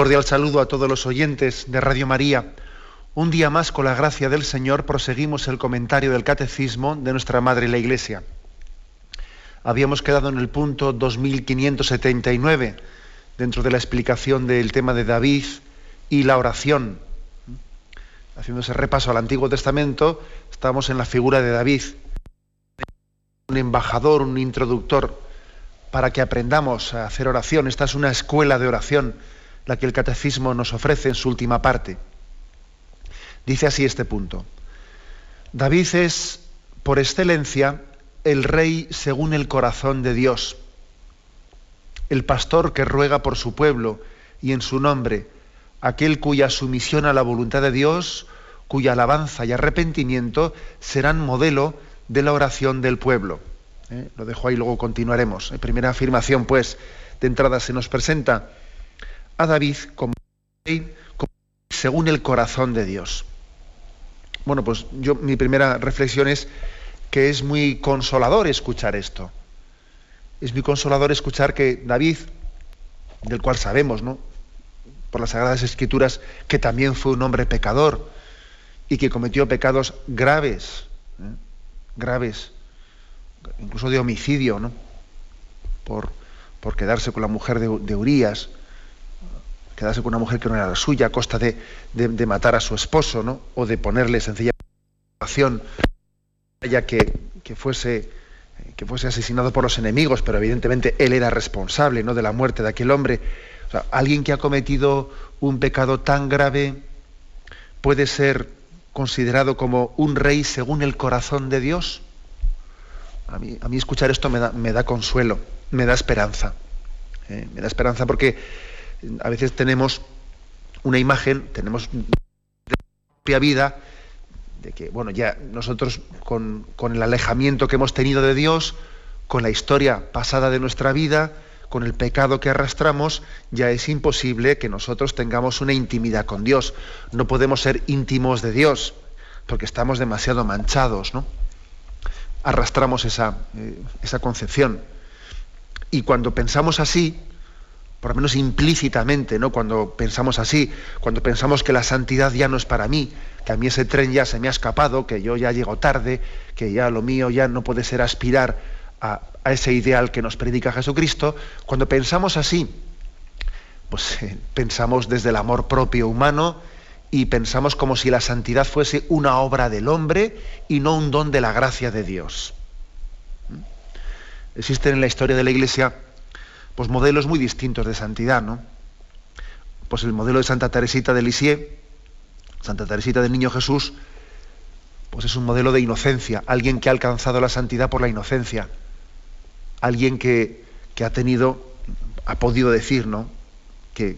Cordial saludo a todos los oyentes de Radio María. Un día más, con la gracia del Señor, proseguimos el comentario del Catecismo de nuestra Madre la Iglesia. Habíamos quedado en el punto 2579, dentro de la explicación del tema de David y la oración. Haciendo ese repaso al Antiguo Testamento, estamos en la figura de David, un embajador, un introductor, para que aprendamos a hacer oración. Esta es una escuela de oración la que el catecismo nos ofrece en su última parte. Dice así este punto. David es, por excelencia, el rey según el corazón de Dios, el pastor que ruega por su pueblo y en su nombre, aquel cuya sumisión a la voluntad de Dios, cuya alabanza y arrepentimiento serán modelo de la oración del pueblo. ¿Eh? Lo dejo ahí, luego continuaremos. En primera afirmación, pues, de entrada se nos presenta a David como rey según el corazón de Dios. Bueno, pues yo mi primera reflexión es que es muy consolador escuchar esto. Es muy consolador escuchar que David, del cual sabemos, ¿no? por las Sagradas Escrituras, que también fue un hombre pecador y que cometió pecados graves, ¿eh? graves, incluso de homicidio, ¿no? por, por quedarse con la mujer de, de Urías, quedarse con una mujer que no era la suya a costa de, matar a su esposo, ¿no? O de ponerle sencilla situación ya que, que, fuese que fuese asesinado por los enemigos, pero evidentemente él era responsable ¿no? de la muerte de aquel hombre. Alguien que ha cometido un pecado tan grave puede ser considerado como un rey según el corazón de Dios. A mí, a mí escuchar esto me da, me da consuelo, me da esperanza. ¿eh? Me da esperanza porque a veces tenemos una imagen, tenemos propia vida, de que, bueno, ya nosotros con, el alejamiento que hemos tenido de Dios, con la historia pasada de nuestra vida, con el pecado que arrastramos, ya es imposible que nosotros tengamos una intimidad con Dios. No podemos ser íntimos de Dios, porque estamos demasiado manchados, ¿no? Arrastramos esa, eh, esa concepción. Y cuando pensamos así, por lo menos implícitamente, ¿no? Cuando pensamos así, cuando pensamos que la santidad ya no es para mí, que a mí ese tren ya se me ha escapado, que yo ya llego tarde, que ya lo mío ya no puede ser aspirar a, ese ideal que nos predica Jesucristo, cuando pensamos así, pues eh, pensamos desde el amor propio humano y pensamos como si la santidad fuese una obra del hombre y no un don de la gracia de Dios. ¿Mm? Existen en la historia de la Iglesia pues modelos muy distintos de santidad, ¿no? Pues el modelo de Santa Teresita de Lisieux, Santa Teresita del Niño Jesús, pues es un modelo de inocencia, alguien que ha alcanzado la santidad por la inocencia, alguien que, ha tenido, ha podido decir, ¿no? Que,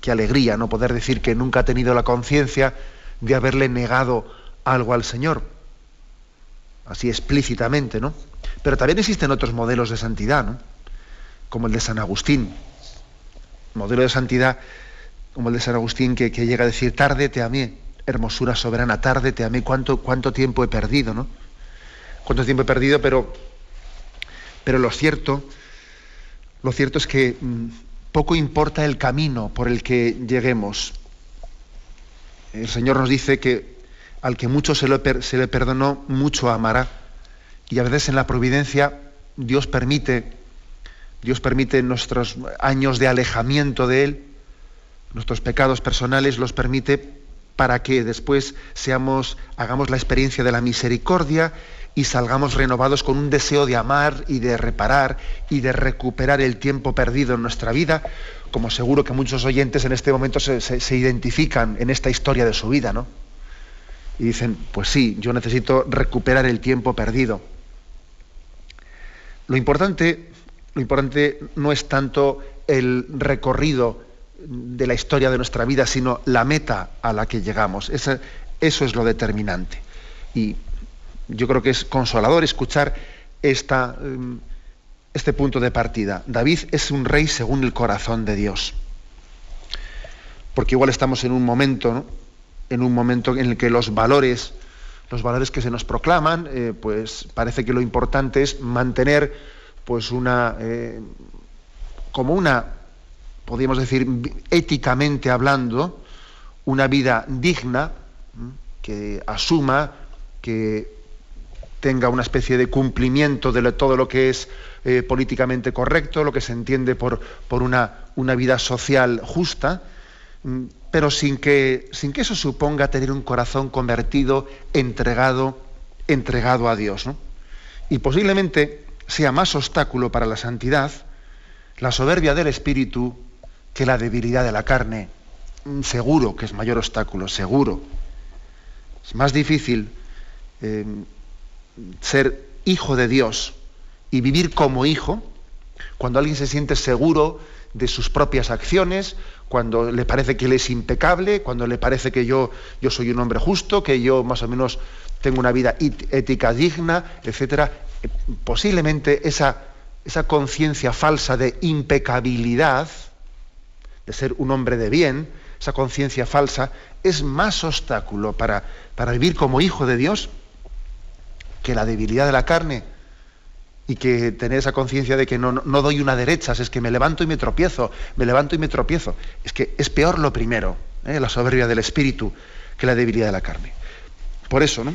qué alegría, ¿no? Poder decir que nunca ha tenido la conciencia de haberle negado algo al Señor, así explícitamente, ¿no? Pero también existen otros modelos de santidad, ¿no? Como el de San Agustín, modelo de santidad como el de San Agustín que, llega a decir, tarde te amé, hermosura soberana, tarde te amé, cuánto, cuánto tiempo he perdido, ¿no? Cuánto tiempo he perdido, pero, pero lo cierto, lo cierto es que mm, poco importa el camino por el que lleguemos. El Señor nos dice que al que mucho se, se le perdonó, mucho amará. Y a veces en la providencia Dios permite Dios permite nuestros años de alejamiento de Él, nuestros pecados personales los permite para que después seamos, hagamos la experiencia de la misericordia y salgamos renovados con un deseo de amar y de reparar y de recuperar el tiempo perdido en nuestra vida, como seguro que muchos oyentes en este momento se, se identifican en esta historia de su vida, ¿no? Y dicen, pues sí, yo necesito recuperar el tiempo perdido. Lo importante, lo importante no es tanto el recorrido de la historia de nuestra vida, sino la meta a la que llegamos. eso es lo determinante. Y yo creo que es consolador escuchar em, este punto de partida. David es un rey según el corazón de Dios. Porque igual estamos en un momento, en un momento en el que los valores, los valores que se nos proclaman, eh, pues parece que lo importante es mantener pues una eh, como una podríamos decir, éticamente hablando, una vida digna, que asuma, que tenga una especie de cumplimiento de todo lo que es eh, políticamente correcto, lo que se entiende por, por una, una, vida social justa, pero sin que, sin que eso suponga tener un corazón convertido, entregado, entregado a Dios. Y posiblemente sea más obstáculo para la santidad la soberbia del espíritu que la debilidad de la carne. Mm, seguro que es mayor obstáculo, seguro. Es más difícil em, ser hijo de Dios y vivir como hijo cuando alguien se siente seguro de sus propias acciones, cuando le parece que él es impecable, cuando le parece que yo, yo soy un hombre justo, que yo más o menos tengo una vida ética digna, etc. Posiblemente esa, esa conciencia falsa de impecabilidad, de ser un hombre de bien, esa conciencia falsa, es más obstáculo para, para vivir como hijo de Dios que la debilidad de la carne y que tener esa conciencia de que no, no, doy una derecha, es que me levanto y me tropiezo, me levanto y me tropiezo. Es que es peor lo primero, ¿eh? la soberbia del espíritu, que la debilidad de la carne. Por eso, ¿no?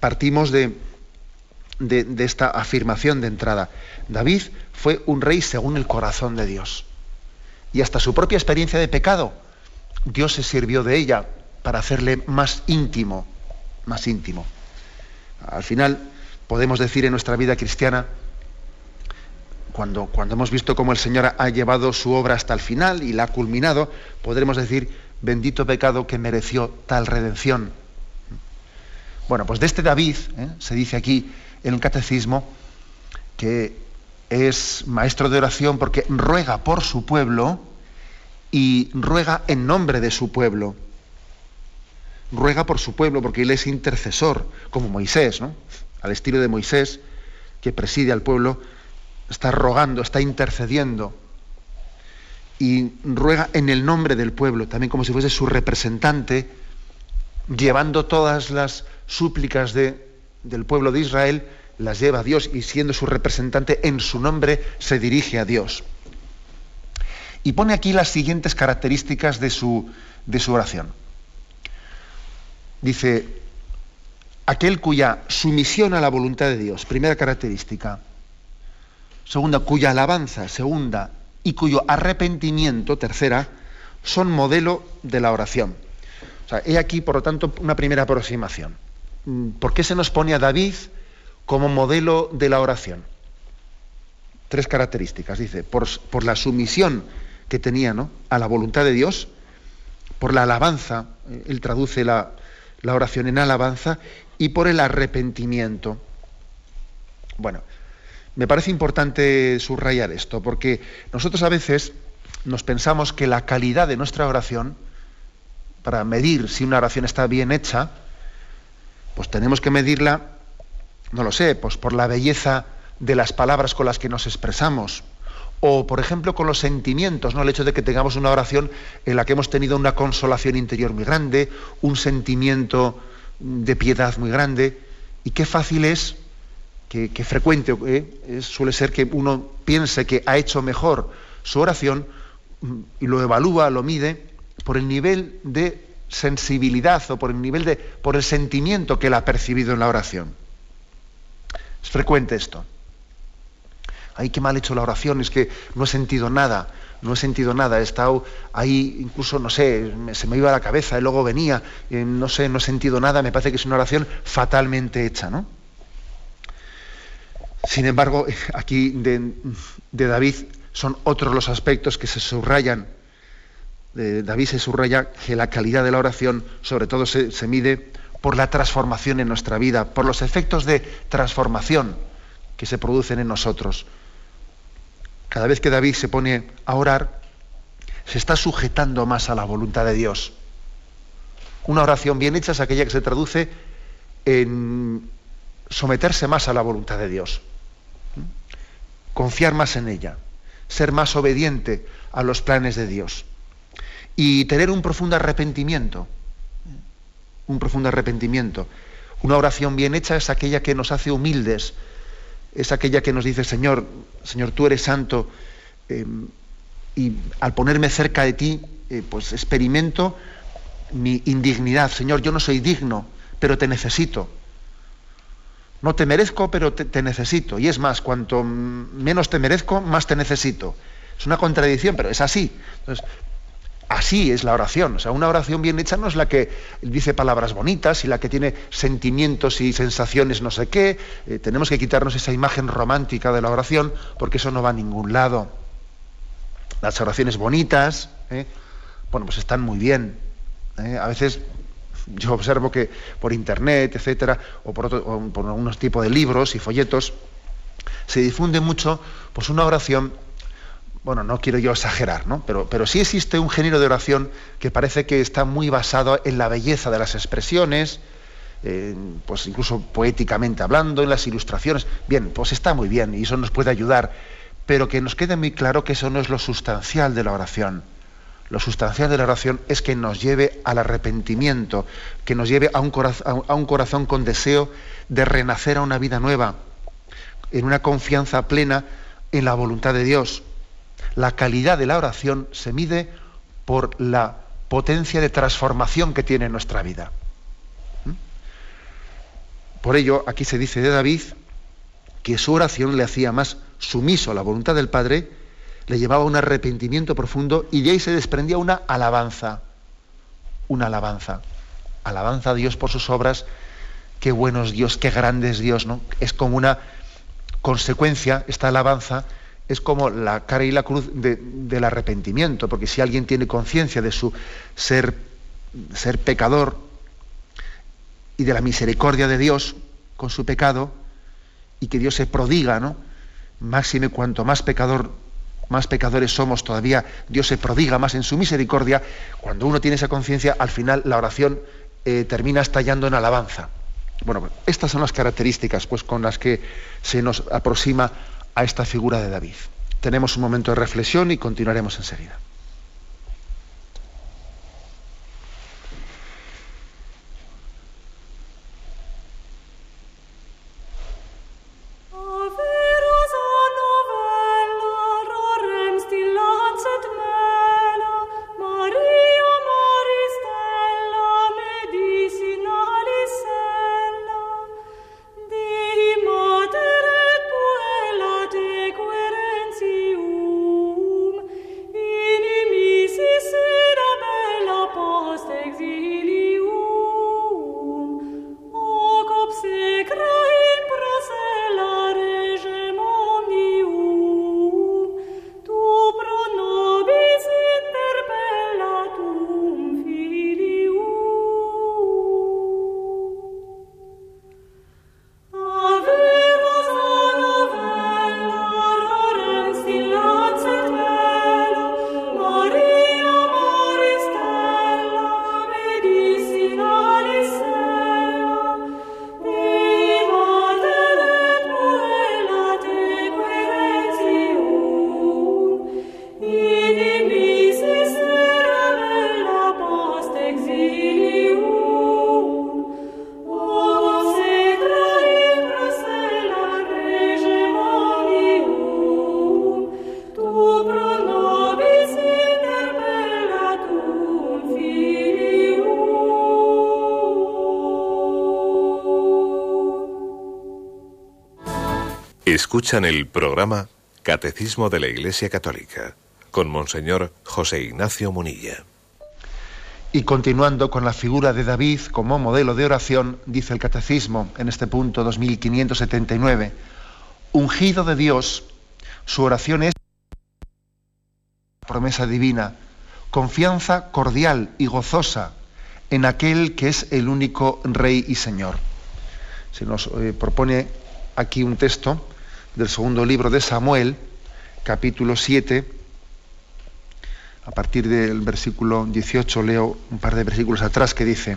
Partimos de, de, esta afirmación de entrada. David fue un rey según el corazón de Dios y hasta su propia experiencia de pecado, Dios se sirvió de ella para hacerle más íntimo, más íntimo. Al final podemos decir en nuestra vida cristiana, cuando, cuando hemos visto cómo el Señor ha llevado su obra hasta el final y la ha culminado, podremos decir, bendito pecado que mereció tal redención. Bueno, pues de este David, ¿eh? se dice aquí en el catecismo, que es maestro de oración porque ruega por su pueblo y ruega en nombre de su pueblo. Ruega por su pueblo porque él es intercesor, como Moisés, ¿no? Al estilo de Moisés, que preside al pueblo, está rogando, está intercediendo. Y ruega en el nombre del pueblo, también como si fuese su representante, llevando todas las súplicas de, del pueblo de Israel las lleva a Dios y siendo su representante en su nombre se dirige a Dios. Y pone aquí las siguientes características de su, de su oración. Dice, aquel cuya sumisión a la voluntad de Dios, primera característica. Segunda, cuya alabanza, segunda, y cuyo arrepentimiento, tercera, son modelo de la oración. O sea, he aquí, por lo tanto, una primera aproximación. ¿Por qué se nos pone a David como modelo de la oración. Tres características, dice, por, por la sumisión que tenía ¿no? a la voluntad de Dios, por la alabanza, eh, él traduce la, la oración en alabanza, y por el arrepentimiento. Bueno, me parece importante subrayar esto, porque nosotros a veces nos pensamos que la calidad de nuestra oración, para medir si una oración está bien hecha, pues tenemos que medirla no lo sé, pues por la belleza de las palabras con las que nos expresamos, o por ejemplo con los sentimientos, ¿no? El hecho de que tengamos una oración en la que hemos tenido una consolación interior muy grande, un sentimiento de piedad muy grande, y qué fácil es, que, frecuente ¿eh? suele ser que uno piense que ha hecho mejor su oración mm, y lo evalúa, lo mide, por el nivel de sensibilidad o por el nivel de, por el sentimiento que él ha percibido en la oración. Es frecuente esto. Ay, qué mal he hecho la oración, es que no he sentido nada, no he sentido nada, he estado ahí, incluso, no sé, se me iba la cabeza y luego venía, no sé, no he sentido nada, me parece que es una oración fatalmente hecha, ¿no? Sin embargo, aquí de, David son otros los aspectos que se subrayan. De David se subraya que la calidad de la oración, sobre todo, se mide por la transformación en nuestra vida, por los efectos de transformación que se producen en nosotros. Cada vez que David se pone a orar, se está sujetando más a la voluntad de Dios. Una oración bien hecha es aquella que se traduce en someterse más a la voluntad de Dios confiar más en ella, ser más obediente a los planes de Dios y tener un profundo arrepentimiento, un profundo arrepentimiento. Una oración bien hecha es aquella que nos hace humildes, es aquella que nos dice, Señor, Señor, tú eres santo, eh, y al ponerme cerca de ti, eh, pues experimento mi indignidad. Señor, yo no soy digno, pero te necesito. No te merezco, pero te, necesito. Y es más, cuanto menos te merezco, más te necesito. Es una contradicción, pero es así. Entonces, así es la oración. O sea, una oración bien hecha no es la que dice palabras bonitas y la que tiene sentimientos y sensaciones no sé qué. Eh, tenemos que quitarnos esa imagen romántica de la oración porque eso no va a ningún lado. Las oraciones bonitas, ¿eh? bueno, pues están muy bien. ¿eh? A veces yo observo que por internet, etcétera, o por, por algunos tipos de libros y folletos, se difunde mucho pues una oración, bueno, no quiero yo exagerar, ¿no? Pero, sí existe un género de oración que parece que está muy basado en la belleza de las expresiones, pues incluso poéticamente hablando, en las ilustraciones. Bien, pues está muy bien y eso nos puede ayudar, pero que nos quede muy claro que eso no es lo sustancial de la oración lo sustancial de la oración es que nos lleve al arrepentimiento, que nos lleve a un corazón con deseo de renacer a una vida nueva, en una confianza plena en la voluntad de Dios. La calidad de la oración se mide por la potencia de transformación que tiene nuestra vida. ¿Mm? Por ello, aquí se dice de David que su oración le hacía más sumiso a la voluntad del Padre le llevaba a un arrepentimiento profundo y de ahí se desprendía una alabanza, una alabanza. Alabanza a Dios por sus obras, qué bueno es Dios, qué grande es Dios, ¿no? Es como una consecuencia, esta alabanza es como la cara y la cruz del arrepentimiento, porque si alguien tiene conciencia de su ser, ser pecador y de la misericordia de Dios con su pecado, y que Dios se prodiga, ¿no? Máxime cuanto más pecador más pecadores somos todavía, Dios se prodiga más en su misericordia, cuando uno tiene esa conciencia, al final la oración eh, termina estallando en alabanza. Bueno, estas son las características pues, con las que se nos aproxima a esta figura de David. Tenemos un momento de reflexión y continuaremos enseguida. Escuchan el programa Catecismo de la Iglesia Católica con Monseñor José Ignacio Munilla. Y continuando con la figura de David como modelo de oración, dice el Catecismo en este punto 2579, ungido de Dios, su oración es promesa divina, confianza cordial y gozosa en aquel que es el único Rey y Señor. Se nos eh, propone aquí un texto del segundo libro de Samuel, capítulo 7, a partir del versículo 18 leo un par de versículos atrás que dice,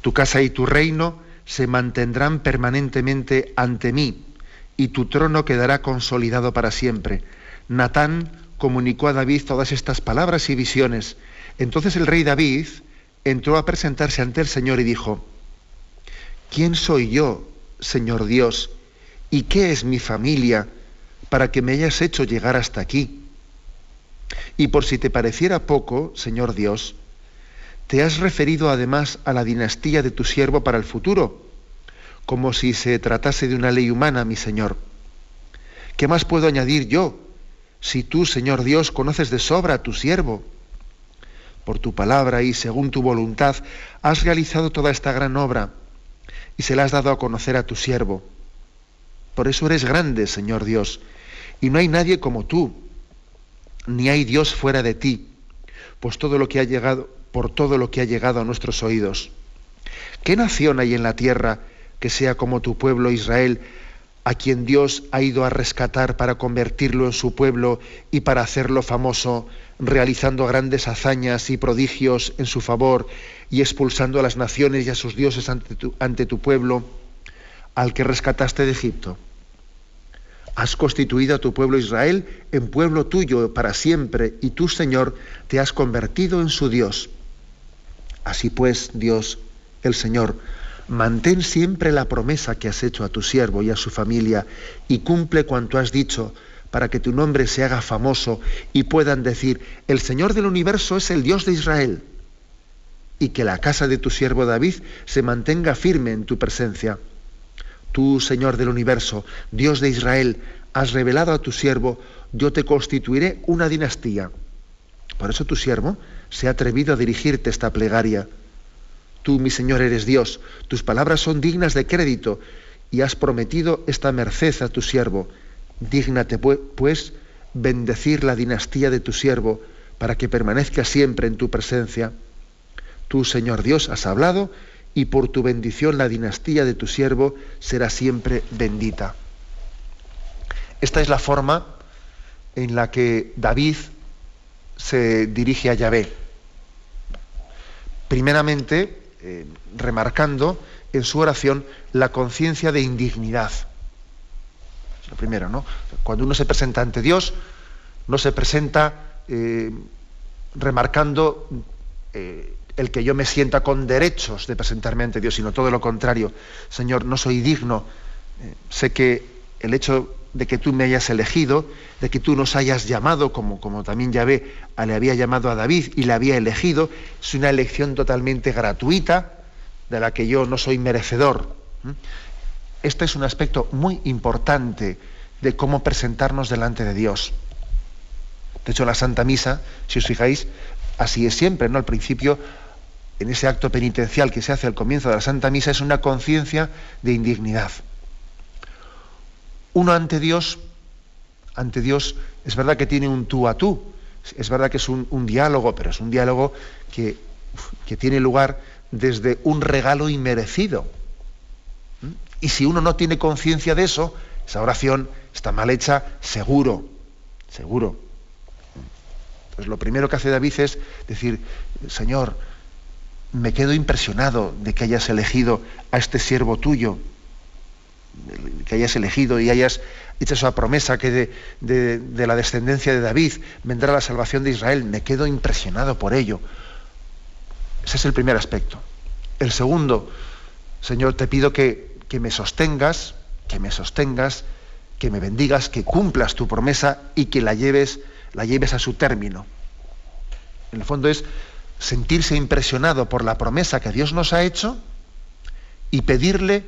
Tu casa y tu reino se mantendrán permanentemente ante mí, y tu trono quedará consolidado para siempre. Natán comunicó a David todas estas palabras y visiones. Entonces el rey David entró a presentarse ante el Señor y dijo, ¿quién soy yo, Señor Dios? ¿Y qué es mi familia para que me hayas hecho llegar hasta aquí? Y por si te pareciera poco, Señor Dios, te has referido además a la dinastía de tu siervo para el futuro, como si se tratase de una ley humana, mi Señor. ¿Qué más puedo añadir yo si tú, Señor Dios, conoces de sobra a tu siervo? Por tu palabra y según tu voluntad has realizado toda esta gran obra y se la has dado a conocer a tu siervo. Por eso eres grande, Señor Dios, y no hay nadie como tú ni hay Dios fuera de ti, pues todo lo que ha llegado, por todo lo que ha llegado a nuestros oídos. ¿Qué nación hay en la tierra que sea como tu pueblo Israel, a quien Dios ha ido a rescatar para convertirlo en su pueblo y para hacerlo famoso, realizando grandes hazañas y prodigios en su favor y expulsando a las naciones y a sus dioses ante tu, ante tu pueblo, al que rescataste de Egipto? Has constituido a tu pueblo Israel en pueblo tuyo para siempre, y tú, Señor, te has convertido en su Dios. Así pues, Dios, el Señor, mantén siempre la promesa que has hecho a tu siervo y a su familia, y cumple cuanto has dicho, para que tu nombre se haga famoso y puedan decir, el Señor del universo es el Dios de Israel, y que la casa de tu siervo David se mantenga firme en tu presencia Tú, Señor del universo, Dios de Israel, has revelado a tu siervo, yo te constituiré una dinastía. Por eso tu siervo se ha atrevido a dirigirte esta plegaria. Tú, mi Señor, eres Dios, tus palabras son dignas de crédito y has prometido esta merced a tu siervo. Dígnate, pues, bendecir la dinastía de tu siervo para que permanezca siempre en tu presencia. Tú, Señor Dios, has hablado y por tu bendición la dinastía de tu siervo será siempre bendita. Esta es la forma en la que David se dirige a Yahvé. Primeramente, eh, remarcando en su oración la conciencia de indignidad. Es lo primero, ¿no? Cuando uno se presenta ante Dios, no se presenta eh, remarcando eh, el que yo me sienta con derechos de presentarme ante Dios, sino todo lo contrario. Señor, no soy digno. Eh, sé que el hecho de que tú me hayas elegido, de que tú nos hayas llamado, como, como también Yahvé le había llamado a David y le había elegido, es una elección totalmente gratuita, de la que yo no soy merecedor. Este es un aspecto muy importante de cómo presentarnos delante de Dios. De hecho, la Santa Misa, si os fijáis, así es siempre, ¿no? Al principio en ese acto penitencial que se hace al comienzo de la Santa Misa es una conciencia de indignidad. Uno ante Dios, ante Dios, es verdad que tiene un tú a tú, es verdad que es un, diálogo, pero es un diálogo que, que tiene lugar desde un regalo inmerecido. Y si uno no tiene conciencia de eso, esa oración está mal hecha, seguro, seguro. Entonces lo primero que hace David es decir, Señor, me quedo impresionado de que hayas elegido a este siervo tuyo, que hayas elegido y hayas hecho esa promesa que de, la descendencia de David vendrá la salvación de Israel. Me quedo impresionado por ello. Ese es el primer aspecto. El segundo, Señor, te pido que, que me sostengas, que me sostengas, que me bendigas, que cumplas tu promesa y que la lleves, la lleves a su término. En el fondo es sentirse impresionado por la promesa que Dios nos ha hecho y pedirle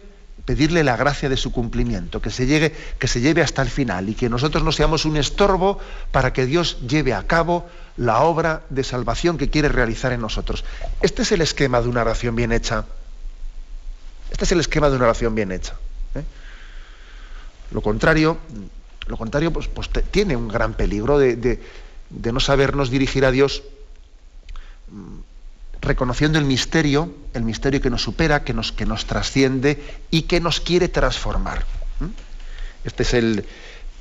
pedirle la gracia de su cumplimiento, que se, llegue, que se lleve hasta el final y que nosotros no seamos un estorbo para que Dios lleve a cabo la obra de salvación que quiere realizar en nosotros. Este es el esquema de una oración bien hecha. Este es el esquema de una oración bien hecha. ¿eh? Lo contrario, lo contrario pues, pues tiene un gran peligro de, de, no sabernos dirigir a Dios reconociendo el misterio, el misterio que nos supera, que nos, que nos trasciende y que nos quiere transformar. Esta es el,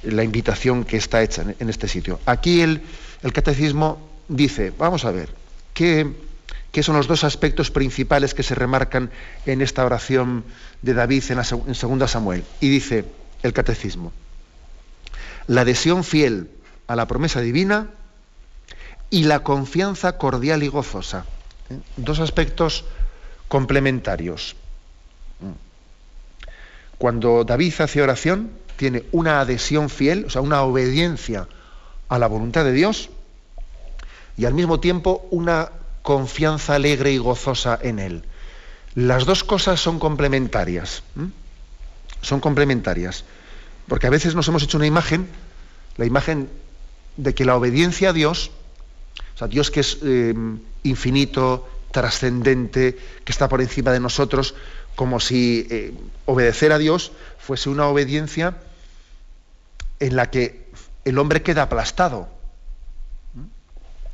la invitación que está hecha en, este sitio. Aquí el, el, catecismo dice, vamos a ver, ¿qué, ¿qué, son los dos aspectos principales que se remarcan en esta oración de David en, la, en 2 Samuel? Y dice el catecismo, la adhesión fiel a la promesa divina y la confianza cordial y gozosa. ¿eh? Dos aspectos complementarios. Cuando David hace oración, tiene una adhesión fiel, o sea, una obediencia a la voluntad de Dios y al mismo tiempo una confianza alegre y gozosa en Él. Las dos cosas son complementarias. Son complementarias. Porque a veces nos hemos hecho una imagen, la imagen de que la obediencia a Dios, o sea, Dios que es eh, infinito, trascendente, que está por encima de nosotros, como si eh, obedecer a Dios fuese una obediencia en la que el hombre queda aplastado.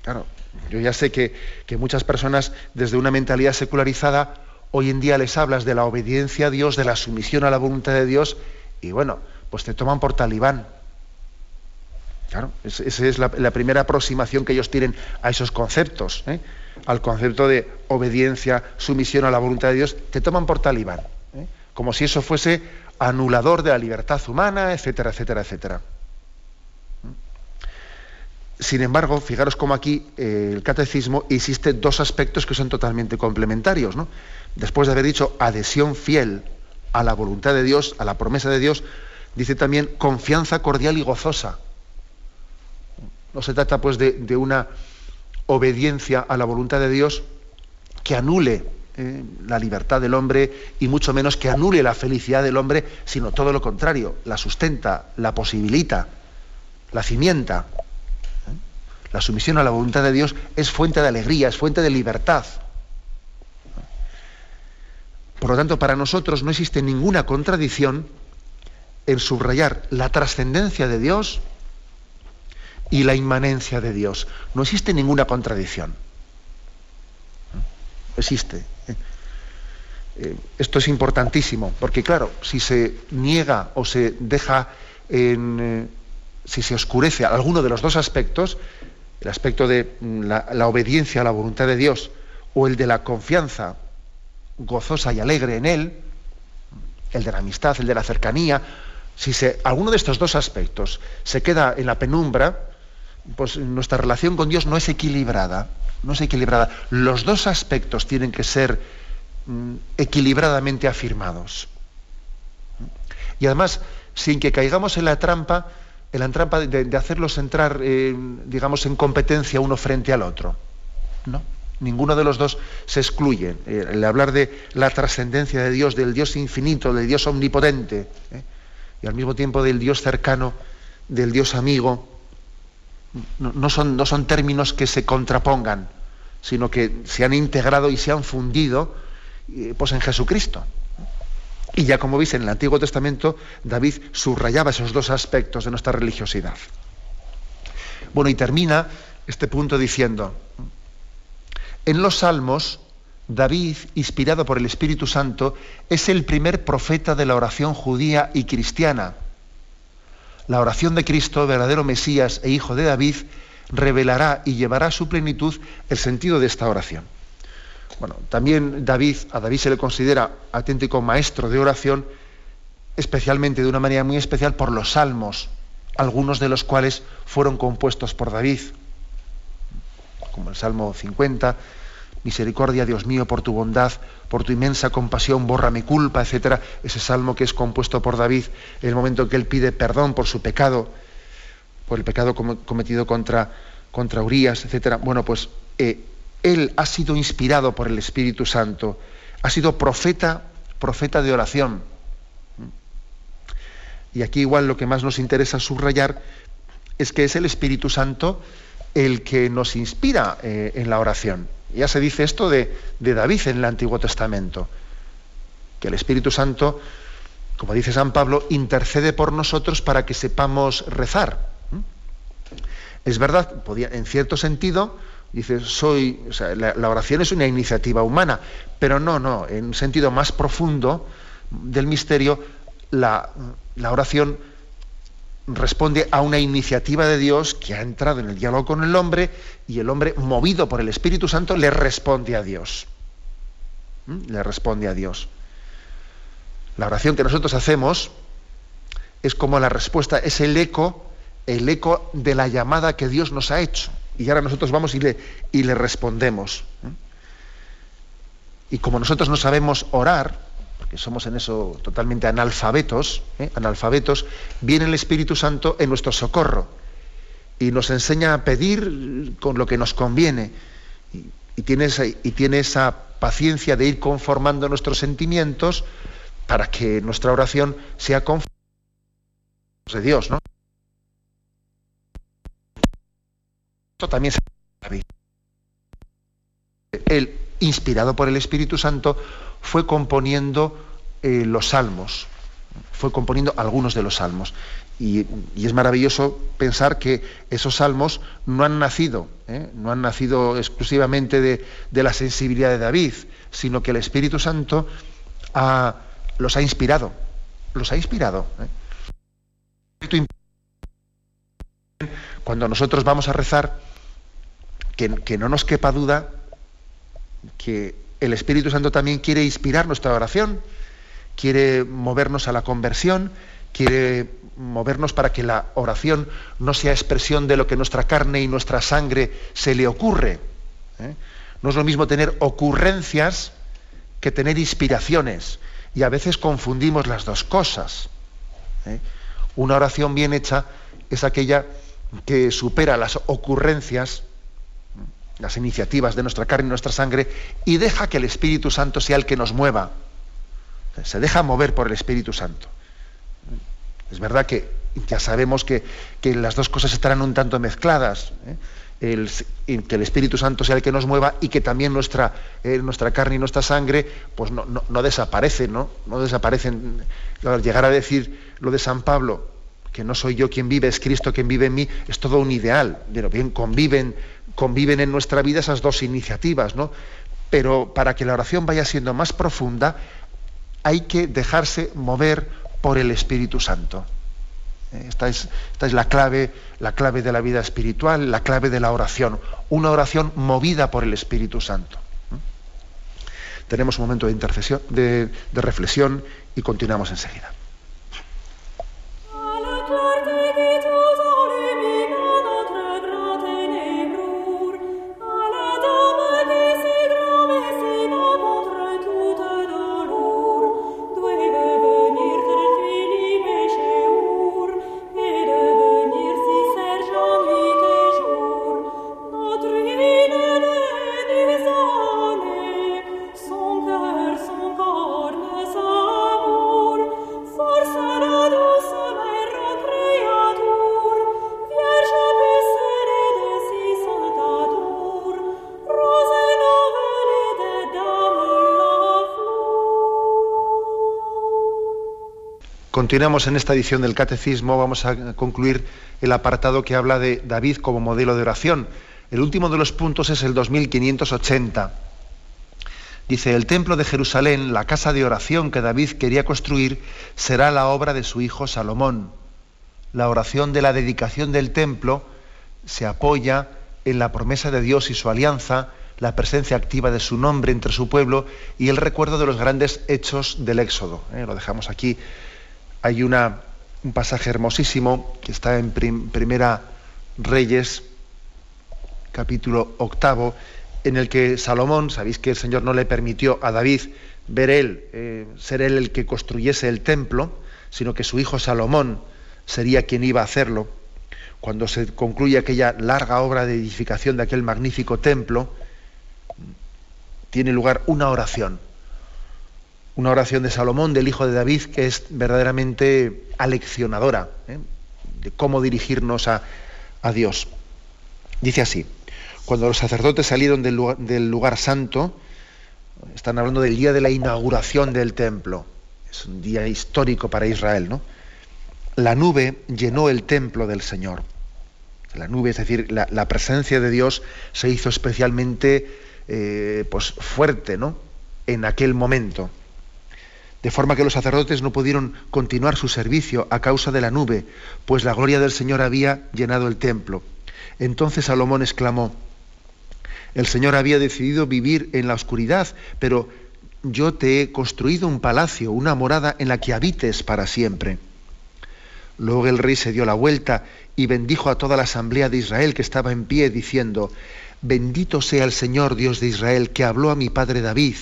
Claro, yo ya sé que, que, muchas personas desde una mentalidad secularizada hoy en día les hablas de la obediencia a Dios, de la sumisión a la voluntad de Dios, y bueno, pues te toman por talibán. Claro, esa es la, primera aproximación que ellos tienen a esos conceptos, ¿eh? al concepto de obediencia, sumisión a la voluntad de Dios, te toman por talibán, ¿eh? como si eso fuese anulador de la libertad humana, etcétera, etcétera, etcétera. Sin embargo, fijaros cómo aquí eh, el catecismo existe dos aspectos que son totalmente complementarios. Después de haber dicho adhesión fiel a la voluntad de Dios, a la promesa de Dios, dice también confianza cordial y gozosa. No se trata pues de, una obediencia a la voluntad de Dios que anule eh, la libertad del hombre y mucho menos que anule la felicidad del hombre, sino todo lo contrario, la sustenta, la posibilita, la cimienta. La sumisión a la voluntad de Dios es fuente de alegría, es fuente de libertad. Por lo tanto, para nosotros no existe ninguna contradicción en subrayar la trascendencia de Dios y la inmanencia de Dios. No existe ninguna contradicción. existe. ¿eh? Eh, esto es importantísimo, porque claro, si se niega o se deja en, eh, si se oscurece alguno de los dos aspectos, el aspecto de mm, la obediencia a la voluntad de Dios o el de la confianza gozosa y alegre en Él, el de la amistad, el de la cercanía, si se, alguno de estos dos aspectos se queda en la penumbra, pues nuestra relación con Dios no es equilibrada. No es equilibrada. Los dos aspectos tienen que ser mm, equilibradamente afirmados. Y además, sin que caigamos en la trampa, en la trampa de, hacerlos entrar, digamos, en competencia uno frente al otro. ¿No? Ninguno de los dos se excluye. Eh, el hablar de la trascendencia de Dios, del Dios infinito, del Dios omnipotente. ¿eh? y al mismo tiempo del Dios cercano, del Dios amigo, no, son, no son términos que se contrapongan, sino que se han integrado y se han fundido eh, pues en Jesucristo. Y ya como veis en el Antiguo Testamento, David subrayaba esos dos aspectos de nuestra religiosidad. Bueno, y termina este punto diciendo, en los salmos David, inspirado por el Espíritu Santo, es el primer profeta de la oración judía y cristiana. La oración de Cristo, verdadero Mesías e hijo de David, revelará y llevará a su plenitud el sentido de esta oración. Bueno, también David, a David se le considera auténtico maestro de oración, especialmente de una manera muy especial por los salmos, algunos de los cuales fueron compuestos por David, como el Salmo 50, Misericordia, Dios mío, por tu bondad, por tu inmensa compasión, borra mi culpa, etcétera. Ese salmo que es compuesto por David en el momento en que él pide perdón por su pecado, por el pecado cometido contra, contra Urias, etcétera. Bueno, pues eh, él ha sido inspirado por el Espíritu Santo, ha sido profeta, profeta de oración. y aquí igual lo que más nos interesa subrayar es que es el Espíritu Santo el que nos inspira eh, en la oración. Ya se dice esto de, David en el Antiguo Testamento, que el Espíritu Santo, como dice San Pablo, intercede por nosotros para que sepamos rezar. Es verdad, en cierto sentido, dice, soy, la, oración es una iniciativa humana, pero no, no, en un sentido más profundo del misterio, la oración responde a una iniciativa de Dios que ha entrado en el diálogo con el hombre y el hombre, movido por el Espíritu Santo, le responde a Dios. ¿Mm? Le responde a Dios. La oración que nosotros hacemos es como la respuesta, es el eco, el eco de la llamada que Dios nos ha hecho. Y ahora nosotros vamos y le, y le respondemos. ¿Mm? Y como nosotros no sabemos orar, que somos en eso totalmente analfabetos, ¿eh? analfabetos, viene el Espíritu Santo en nuestro socorro y nos enseña a pedir con lo que nos conviene y, tiene, esa, y tiene esa paciencia de ir conformando nuestros sentimientos para que nuestra oración sea conforme de Dios, ¿no? Esto también se Él, inspirado por el Espíritu Santo, fue componiendo eh, los salmos, fue componiendo algunos de los salmos. Y, es maravilloso pensar que esos salmos no han nacido, ¿eh? no han nacido exclusivamente de, la sensibilidad de David, sino que el Espíritu Santo los ha inspirado, los ha inspirado. ¿eh? Cuando nosotros vamos a rezar, que no nos quepa duda que el Espíritu Santo también quiere inspirar nuestra oración, quiere movernos a la conversión, quiere movernos para que la oración no sea expresión de lo que nuestra carne y nuestra sangre se le ocurre. ¿eh? No es lo mismo tener ocurrencias que tener inspiraciones. Y a veces confundimos las dos cosas. ¿eh? Una oración bien hecha es aquella que supera las ocurrencias las iniciativas de nuestra carne y nuestra sangre y deja que el Espíritu Santo sea el que nos mueva. Se deja mover por el Espíritu Santo. Es verdad que ya sabemos que, las dos cosas estarán un tanto mezcladas. ¿eh? que el Espíritu Santo sea el que nos mueva y que también nuestra, eh, nuestra carne y nuestra sangre pues no, no, desaparecen, ¿no? No desaparecen. llegar a decir lo de San Pablo, que no soy yo quien vive, es Cristo quien vive en mí, es todo un ideal. Pero bien, conviven conviven en nuestra vida esas dos iniciativas, ¿no? Pero para que la oración vaya siendo más profunda, hay que dejarse mover por el Espíritu Santo. Eh, esta es, esta es, la, clave, la clave de la vida espiritual, la clave de la oración. Una oración movida por el Espíritu Santo. Tenemos un momento de intercesión, de reflexión y continuamos enseguida. Continuamos en esta edición del Catecismo, vamos a concluir el apartado que habla de David como modelo de oración. El último de los puntos es el 2580. Dice, el templo de Jerusalén, la casa de oración que David quería construir, será la obra de su hijo Salomón. La oración de la dedicación del templo se apoya en la promesa de Dios y su alianza, la presencia activa de su nombre entre su pueblo y el recuerdo de los grandes hechos del Éxodo. ¿eh? Lo dejamos aquí hay un pasaje hermosísimo que está en Primera Reyes, capítulo octavo, en el que Salomón, sabéis que el Señor no le permitió a David ver él, eh, ser él el que construyese el templo, sino que su hijo Salomón sería quien iba a hacerlo. Cuando se concluye aquella larga obra de edificación de aquel magnífico templo, tiene lugar una oración una oración de Salomón, del hijo de David, que es verdaderamente aleccionadora ¿eh? de cómo dirigirnos a, Dios. Dice así, cuando los sacerdotes salieron del lugar, santo, están hablando del día de la inauguración del templo, es un día histórico para Israel, ¿no? La nube llenó el templo del Señor. La nube, es decir, la, presencia de Dios se hizo especialmente eh, pues, fuerte, ¿no? En aquel momento de forma que los sacerdotes no pudieron continuar su servicio a causa de la nube, pues la gloria del Señor había llenado el templo. Entonces Salomón exclamó, el Señor había decidido vivir en la oscuridad, pero yo te he construido un palacio, una morada en la que habites para siempre. Luego el rey se dio la vuelta y bendijo a toda la asamblea de Israel que estaba en pie, diciendo, Bendito sea el Señor Dios de Israel, que habló a mi padre David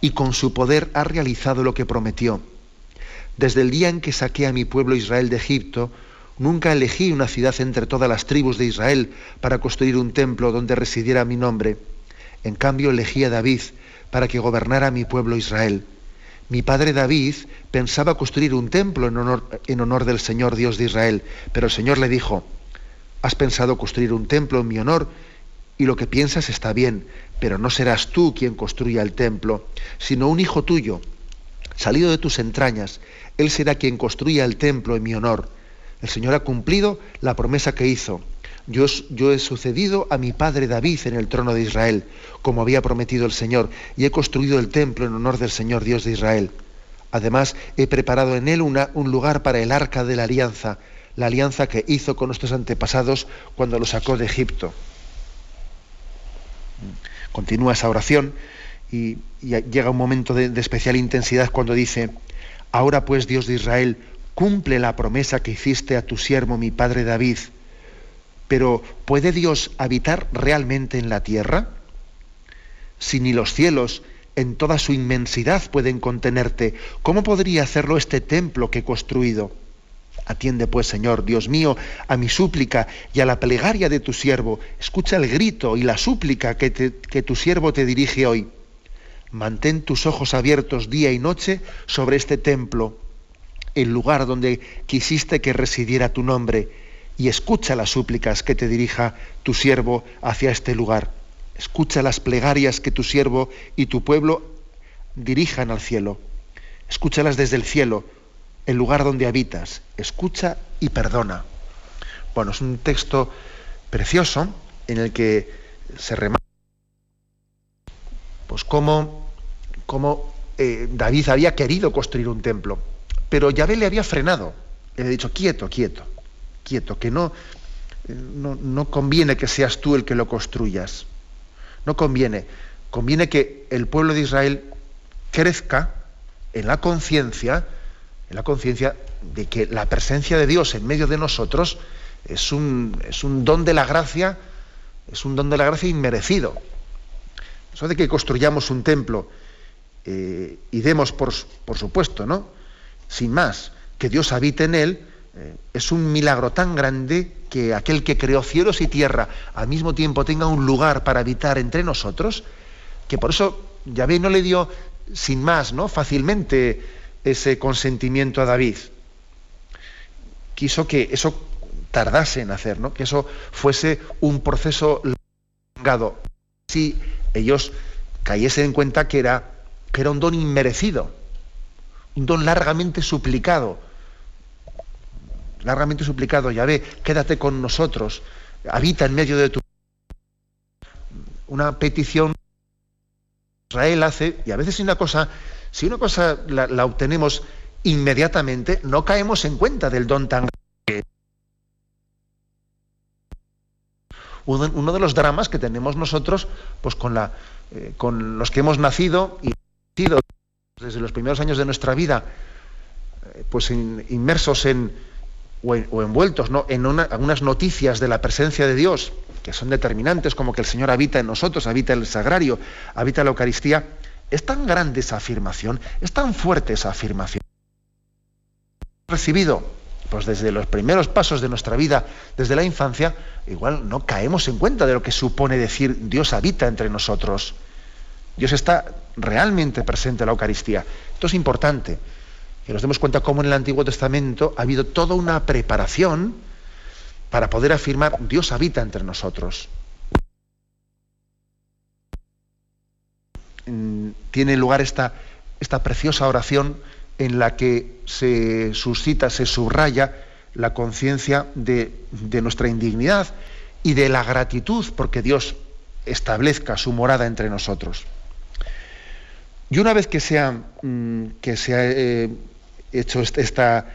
y con su poder ha realizado lo que prometió. Desde el día en que saqué a mi pueblo Israel de Egipto, nunca elegí una ciudad entre todas las tribus de Israel para construir un templo donde residiera mi nombre. En cambio elegí a David para que gobernara mi pueblo Israel. Mi padre David pensaba construir un templo en honor, en honor del Señor Dios de Israel, pero el Señor le dijo, has pensado construir un templo en mi honor y lo que piensas está bien, pero no serás tú quien construya el templo, sino un hijo tuyo, salido de tus entrañas. Él será quien construya el templo en mi honor. El Señor ha cumplido la promesa que hizo. Yo, he sucedido a mi padre David en el trono de Israel, como había prometido el Señor, y he construido el templo en honor del Señor Dios de Israel. Además, he preparado en él una, un lugar para el arca de la alianza, la alianza que hizo con nuestros antepasados cuando lo sacó de Egipto. Continúa esa oración y, llega un momento de, de especial intensidad cuando dice, ahora pues Dios de Israel, cumple la promesa que hiciste a tu siervo mi padre David, pero ¿puede Dios habitar realmente en la tierra? Si ni los cielos en toda su inmensidad pueden contenerte, ¿cómo podría hacerlo este templo que he construido? Atiende pues, Señor, Dios mío, a mi súplica y a la plegaria de tu siervo. Escucha el grito y la súplica que, que tu siervo te dirige hoy. Mantén tus ojos abiertos día y noche sobre este templo, el lugar donde quisiste que residiera tu nombre, y escucha las súplicas que te dirija tu siervo hacia este lugar. Escucha las plegarias que tu siervo y tu pueblo dirijan al cielo. Escúchalas desde el cielo el lugar donde habitas, escucha y perdona. Bueno, es un texto precioso en el que se remata pues cómo, eh, David había querido construir un templo, pero Yahvé le había frenado, le había dicho, quieto, quieto, quieto, que no, eh, no, no conviene que seas tú el que lo construyas, no conviene, conviene que el pueblo de Israel crezca en la conciencia, en la conciencia de que la presencia de Dios en medio de nosotros es un, don de la gracia, es un don de la gracia inmerecido. Eso de que construyamos un templo eh, y demos, por, por, supuesto, ¿no? Sin más, que Dios habite en él, eh, es un milagro tan grande que aquel que creó cielos y tierra al mismo tiempo tenga un lugar para habitar entre nosotros, que por eso Yahvé no le dio sin más, ¿no? Fácilmente ese consentimiento a David. Quiso que eso tardase en hacer, ¿no? que eso fuese un proceso largado. Si ellos cayesen en cuenta que era, que era un don inmerecido, un don largamente suplicado. Largamente suplicado, ya ve, quédate con nosotros, habita en medio de tu. Una petición Israel hace, y a veces es una cosa si una cosa la, obtenemos inmediatamente, no caemos en cuenta del don tan grande. Uno, de los dramas que tenemos nosotros, pues con, la, eh, con los que hemos nacido y desde los primeros años de nuestra vida, eh, pues inmersos en, o, envueltos ¿no? en algunas noticias de la presencia de Dios, que son determinantes, como que el Señor habita en nosotros, habita el sagrario, habita la Eucaristía, es tan grande esa afirmación, es tan fuerte esa afirmación. Recibido, pues desde los primeros pasos de nuestra vida, desde la infancia, igual no caemos en cuenta de lo que supone decir Dios habita entre nosotros. Dios está realmente presente en la Eucaristía. Esto es importante, que nos demos cuenta cómo en el Antiguo Testamento ha habido toda una preparación para poder afirmar Dios habita entre nosotros. Tiene lugar esta, esta preciosa oración en la que se suscita, se subraya la conciencia de, nuestra indignidad y de la gratitud porque Dios establezca su morada entre nosotros. Y una vez que se ha, mm, que eh, hecho esta,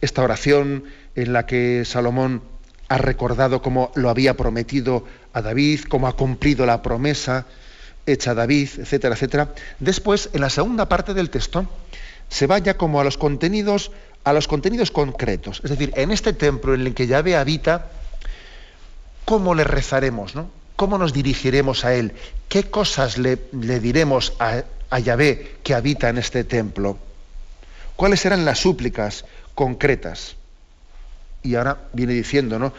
esta oración en la que Salomón ha recordado cómo lo había prometido a David, cómo ha cumplido la promesa hecha a David, etcétera, etcétera, después, en la segunda parte del texto, se vaya como a los contenidos, a los contenidos concretos. Es decir, en este templo en el que Yahvé habita, ¿cómo le rezaremos? ¿no? ¿Cómo nos dirigiremos a Él? ¿Qué cosas le, diremos a, a Yahvé que habita en este templo? ¿Cuáles serán las súplicas concretas? Y ahora viene diciendo, ¿no?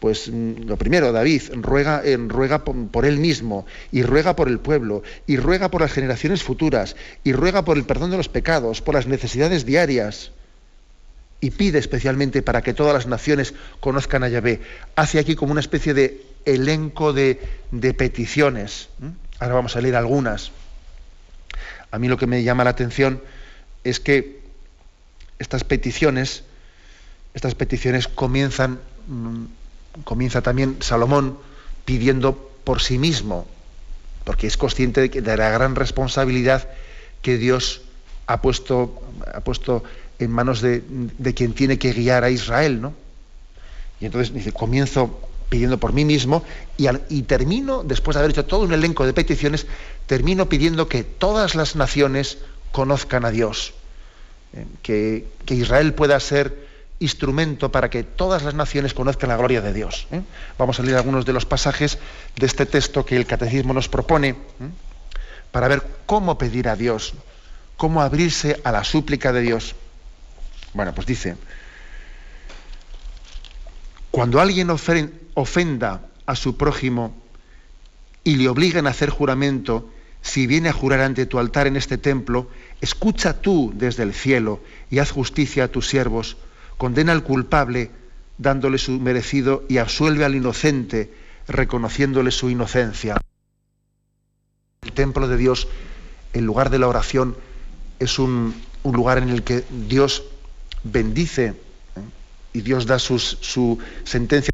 Pues mm, lo primero, David ruega, eh, ruega por, él mismo, y ruega por el pueblo, y ruega por las generaciones futuras, y ruega por el perdón de los pecados, por las necesidades diarias, y pide especialmente para que todas las naciones conozcan a Yahvé. Hace aquí como una especie de elenco de, peticiones. Ahora vamos a leer algunas. A mí lo que me llama la atención es que estas peticiones, estas peticiones comienzan mm, comienza también Salomón pidiendo por sí mismo, porque es consciente de, la gran responsabilidad que Dios ha puesto, ha puesto en manos de, quien tiene que guiar a Israel, ¿no? Y entonces dice, comienzo pidiendo por mí mismo y, termino, después de haber hecho todo un elenco de peticiones, termino pidiendo que todas las naciones conozcan a Dios, que, que Israel pueda ser instrumento para que todas las naciones conozcan la gloria de Dios. ¿eh? Vamos a leer algunos de los pasajes de este texto que el catecismo nos propone ¿eh? para ver cómo pedir a Dios, cómo abrirse a la súplica de Dios. Bueno, pues dice, cuando alguien ofenda a su prójimo y le obliguen a hacer juramento, si viene a jurar ante tu altar en este templo, escucha tú desde el cielo y haz justicia a tus siervos condena al culpable dándole su merecido y absuelve al inocente reconociéndole su inocencia. El templo de Dios, el lugar de la oración, es un, lugar en el que Dios bendice ¿eh? y Dios da su sentencia.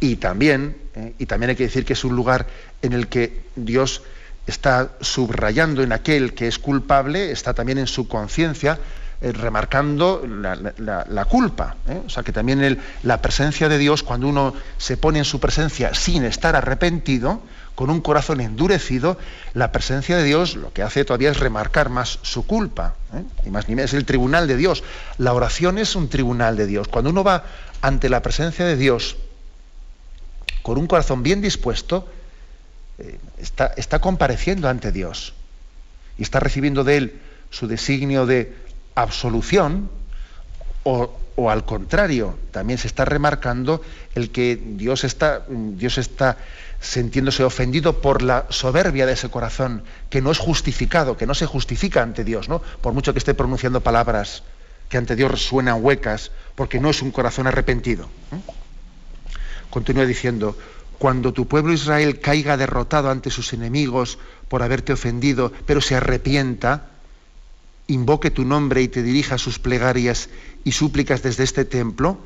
Y también, ¿eh? y también hay que decir que es un lugar en el que Dios está subrayando en aquel que es culpable, está también en su conciencia, eh, remarcando la, culpa. ¿eh? O sea que también la presencia de Dios, cuando uno se pone en su presencia sin estar arrepentido, con un corazón endurecido, la presencia de Dios lo que hace todavía es remarcar más su culpa. Y más ni menos es el tribunal de Dios. La oración es un tribunal de Dios. Cuando uno va ante la presencia de Dios con un corazón bien dispuesto, está, está compareciendo ante Dios y está recibiendo de Él su designio de absolución o, al contrario, también se está remarcando el que Dios está, Dios está sintiéndose ofendido por la soberbia de ese corazón, que no es justificado, que no se justifica ante Dios, ¿no? Por mucho que esté pronunciando palabras que ante Dios suenan huecas, porque no es un corazón arrepentido. Continúa diciendo, cuando tu pueblo Israel caiga derrotado ante sus enemigos por haberte ofendido, pero se arrepienta, invoque tu nombre y te dirija sus plegarias y súplicas desde este templo,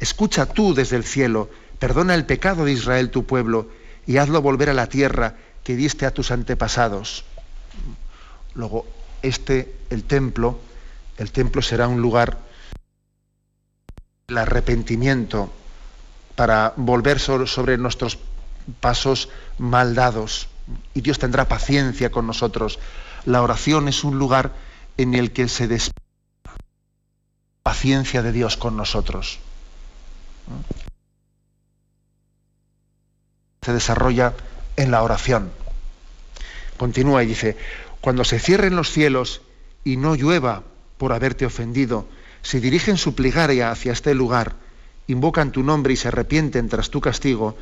escucha tú desde el cielo, perdona el pecado de Israel tu pueblo y hazlo volver a la tierra que diste a tus antepasados. Luego, este, el templo, el templo será un lugar el arrepentimiento para volver sobre nuestros pasos mal dados. Y Dios tendrá paciencia con nosotros. La oración es un lugar en el que se la paciencia de Dios con nosotros. Se desarrolla en la oración. Continúa y dice, cuando se cierren los cielos y no llueva por haberte ofendido, si dirigen su plegaria hacia este lugar, invocan tu nombre y se arrepienten tras tu castigo,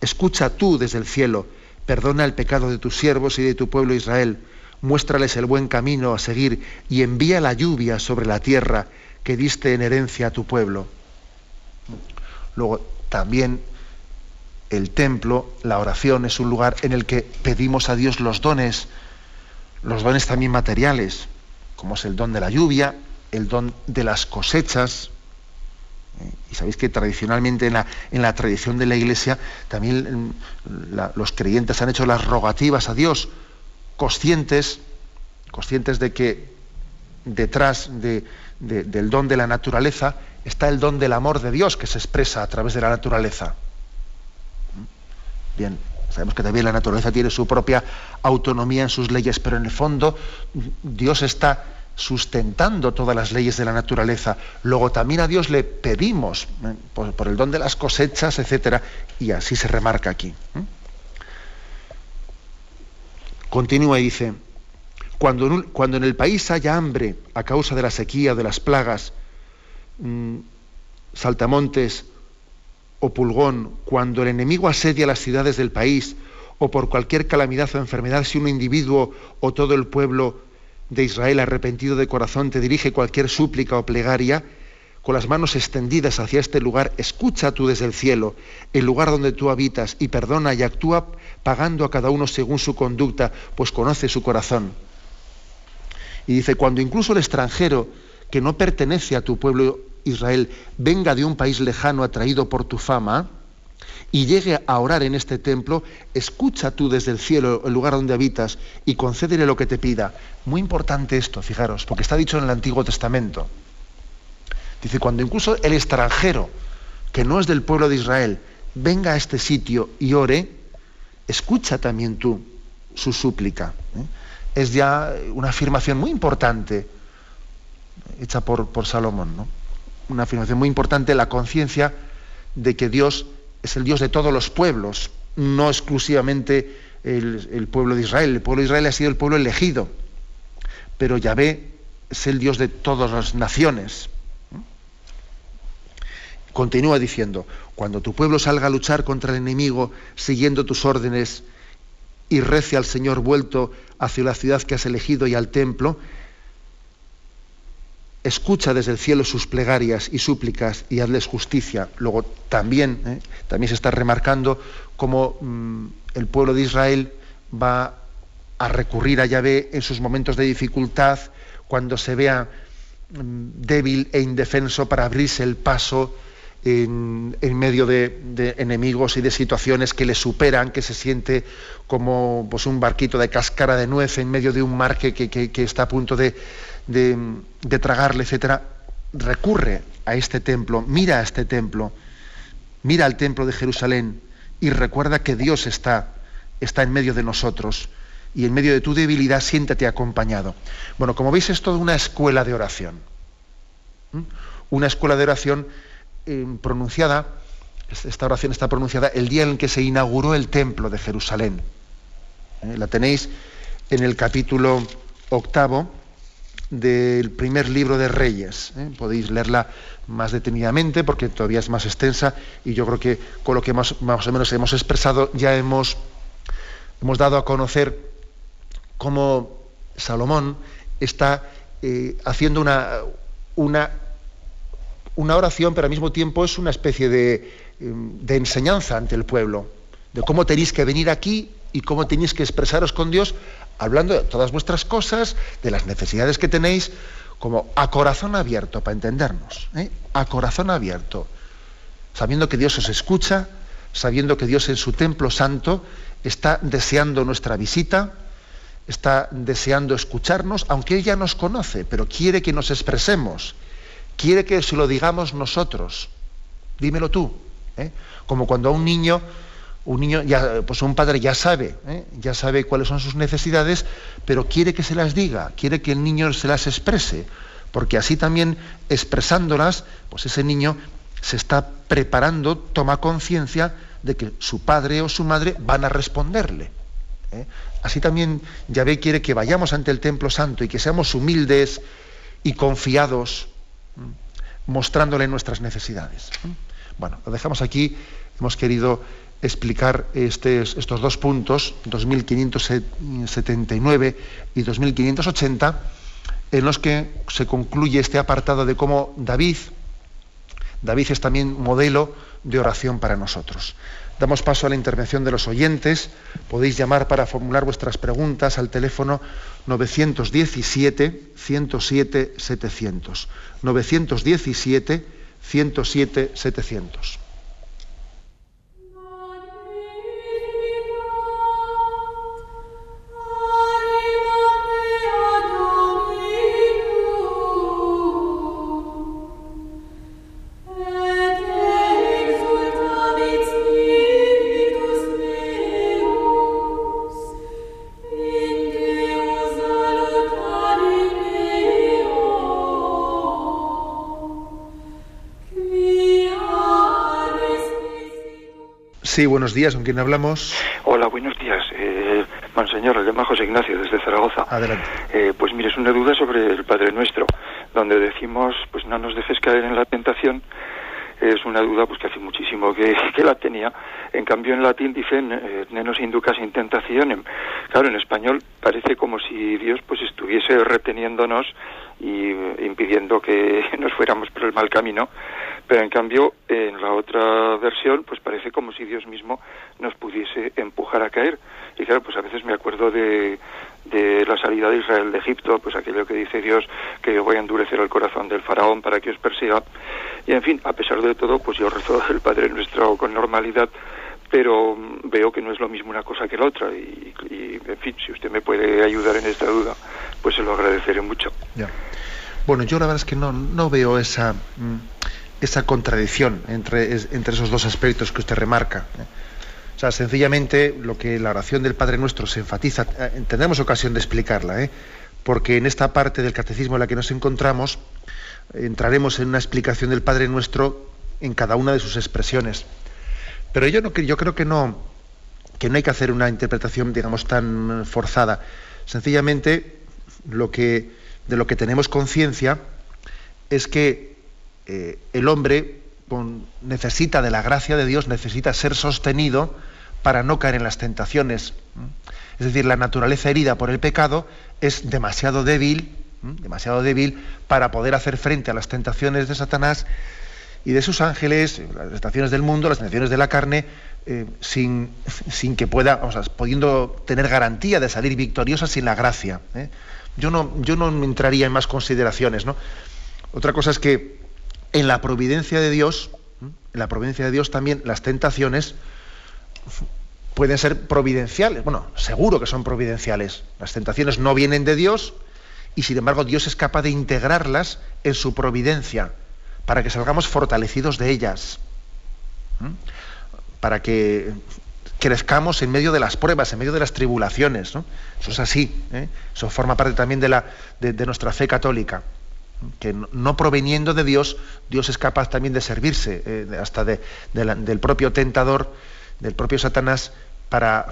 escucha tú desde el cielo, perdona el pecado de tus siervos y de tu pueblo Israel, muéstrales el buen camino a seguir y envía la lluvia sobre la tierra que diste en herencia a tu pueblo. Luego, también el templo, la oración, es un lugar en el que pedimos a Dios los dones, los dones también materiales, como es el don de la lluvia, el don de las cosechas. ¿Eh? Y sabéis que tradicionalmente en la, en la, tradición de la Iglesia también mm, los creyentes han hecho las rogativas a Dios, conscientes, conscientes de que detrás de, de, del don de la naturaleza está el don del amor de Dios que se expresa a través de la naturaleza. Bien, sabemos que también la naturaleza tiene su propia autonomía en sus leyes, pero en el fondo Dios está sustentando todas las leyes de la naturaleza. Luego también a Dios le pedimos ¿eh? por, el don de las cosechas, etcétera, y así se remarca aquí. ¿eh? Continúa y dice: cuando en, cuando en, el país haya hambre a causa de la sequía, de las plagas, mmm, saltamontes, o pulgón, cuando el enemigo asedia las ciudades del país, o por cualquier calamidad o enfermedad, si un individuo o todo el pueblo de Israel arrepentido de corazón te dirige cualquier súplica o plegaria, con las manos extendidas hacia este lugar, escucha tú desde el cielo, el lugar donde tú habitas, y perdona y actúa pagando a cada uno según su conducta, pues conoce su corazón. Y dice, cuando incluso el extranjero que no pertenece a tu pueblo Israel venga de un país lejano atraído por tu fama y llegue a orar en este templo, escucha tú desde el cielo el lugar donde habitas y concédele lo que te pida. Muy importante esto, fijaros, porque está dicho en el Antiguo Testamento. Dice, cuando incluso el extranjero, que no es del pueblo de Israel, venga a este sitio y ore, escucha también tú su súplica. ¿eh? Es ya una afirmación muy importante hecha por, por Salomón. ¿no? una afirmación muy importante, la conciencia de que Dios es el Dios de todos los pueblos, no exclusivamente el, pueblo de Israel. El pueblo de Israel ha sido el pueblo elegido, pero Yahvé es el Dios de todas las naciones. Continúa diciendo, cuando tu pueblo salga a luchar contra el enemigo siguiendo tus órdenes y rece al Señor vuelto hacia la ciudad que has elegido y al templo, escucha desde el cielo sus plegarias y súplicas y hazles justicia. Luego también, ¿eh? también se está remarcando cómo mmm, el pueblo de Israel va a recurrir a Yahvé en sus momentos de dificultad, cuando se vea mmm, débil e indefenso para abrirse el paso en, medio de, enemigos y de situaciones que le superan, que se siente como pues, un barquito de cáscara de nuez en medio de un mar que, que está a punto de, de, tragarle, etcétera, recurre a este templo, mira a este templo, mira al templo de Jerusalén y recuerda que Dios está, está en medio de nosotros y en medio de tu debilidad siéntate acompañado. Bueno, como veis es toda una escuela de oración. Una escuela de oración eh, pronunciada, esta oración está pronunciada el día en que se inauguró el templo de Jerusalén. ¿Eh? La tenéis en el capítulo octavo, del primer libro de Reyes. ¿eh? Podéis leerla más detenidamente porque todavía es más extensa y yo creo que con lo que más, o menos hemos expresado ya hemos, hemos dado a conocer cómo Salomón está eh, haciendo una, una, una, oración, pero al mismo tiempo es una especie de, de enseñanza ante el pueblo, de cómo tenéis que venir aquí y cómo tenéis que expresaros con Dios hablando de todas vuestras cosas, de las necesidades que tenéis, como a corazón abierto, para entendernos, ¿eh? a corazón abierto, sabiendo que Dios os escucha, sabiendo que Dios en su templo santo está deseando nuestra visita, está deseando escucharnos, aunque ella nos conoce, pero quiere que nos expresemos, quiere que se lo digamos nosotros. Dímelo tú. ¿eh? Como cuando a un niño un niño, pues un padre ya sabe, ¿eh? ya sabe cuáles son sus necesidades, pero quiere que se las diga, quiere que el niño se las exprese, porque así también expresándolas, pues ese niño se está preparando, toma conciencia de que su padre o su madre van a responderle. ¿eh? Así también Yahvé quiere que vayamos ante el templo santo y que seamos humildes y confiados, mostrándole nuestras necesidades. Bueno, lo dejamos aquí, hemos querido explicar estos dos puntos, 2579 y 2580, en los que se concluye este apartado de cómo David, David es también modelo de oración para nosotros. Damos paso a la intervención de los oyentes. Podéis llamar para formular vuestras preguntas al teléfono 917-107-700. 917-107-700. Sí, buenos días. ¿Con quién hablamos? Hola, buenos días. Eh, Monseñor, le llama José Ignacio desde Zaragoza. Adelante. Eh, pues mire, es una duda sobre el Padre Nuestro, donde decimos, pues no nos dejes caer en la tentación. Es una duda pues que hace muchísimo que, que la tenía. En cambio, en latín dicen, eh, nenos inducas in. Claro, en español parece como si Dios pues estuviese reteniéndonos y eh, impidiendo que nos fuéramos por el mal camino pero en cambio, en la otra versión, pues parece como si Dios mismo nos pudiese empujar a caer. Y claro, pues a veces me acuerdo de, de la salida de Israel de Egipto, pues aquello que dice Dios, que yo voy a endurecer el corazón del faraón para que os persiga. Y en fin, a pesar de todo, pues yo rezo el Padre Nuestro con normalidad, pero veo que no es lo mismo una cosa que la otra. Y, en fin, si usted me puede ayudar en esta duda, pues se lo agradeceré mucho. Bueno, yo la verdad es que no, no veo esa... Mm, esa contradicción entre, entre esos dos aspectos que usted remarca. ¿eh? O sea, sencillamente lo que la oración del Padre Nuestro se enfatiza, eh, tendremos ocasión de explicarla, ¿eh? porque en esta parte del catecismo en la que nos encontramos entraremos en una explicación del Padre Nuestro en cada una de sus expresiones. Pero yo, no, yo creo que no, que no hay que hacer una interpretación, digamos, tan forzada. Sencillamente, lo que, de lo que tenemos conciencia es que eh, el hombre necesita de la gracia de Dios, necesita ser sostenido para no caer en las tentaciones. Es decir, la naturaleza herida por el pecado es demasiado débil, demasiado débil para poder hacer frente a las tentaciones de Satanás y de sus ángeles, las tentaciones del mundo, las tentaciones de la carne, eh, sin, sin, que pueda, o sea, pudiendo tener garantía de salir victoriosa sin la gracia. ¿eh? Yo, no, yo no entraría en más consideraciones. ¿no? Otra cosa es que en la providencia de Dios, en la providencia de Dios también las tentaciones pueden ser providenciales. Bueno, seguro que son providenciales. Las tentaciones no vienen de Dios y sin embargo Dios es capaz de integrarlas en su providencia para que salgamos fortalecidos de ellas. Para que crezcamos en medio de las pruebas, en medio de las tribulaciones. Eso es así. ¿eh? Eso forma parte también de, nuestra fe católica que no proveniendo de Dios, Dios es capaz también de servirse eh, hasta del propio tentador, del propio Satanás, para,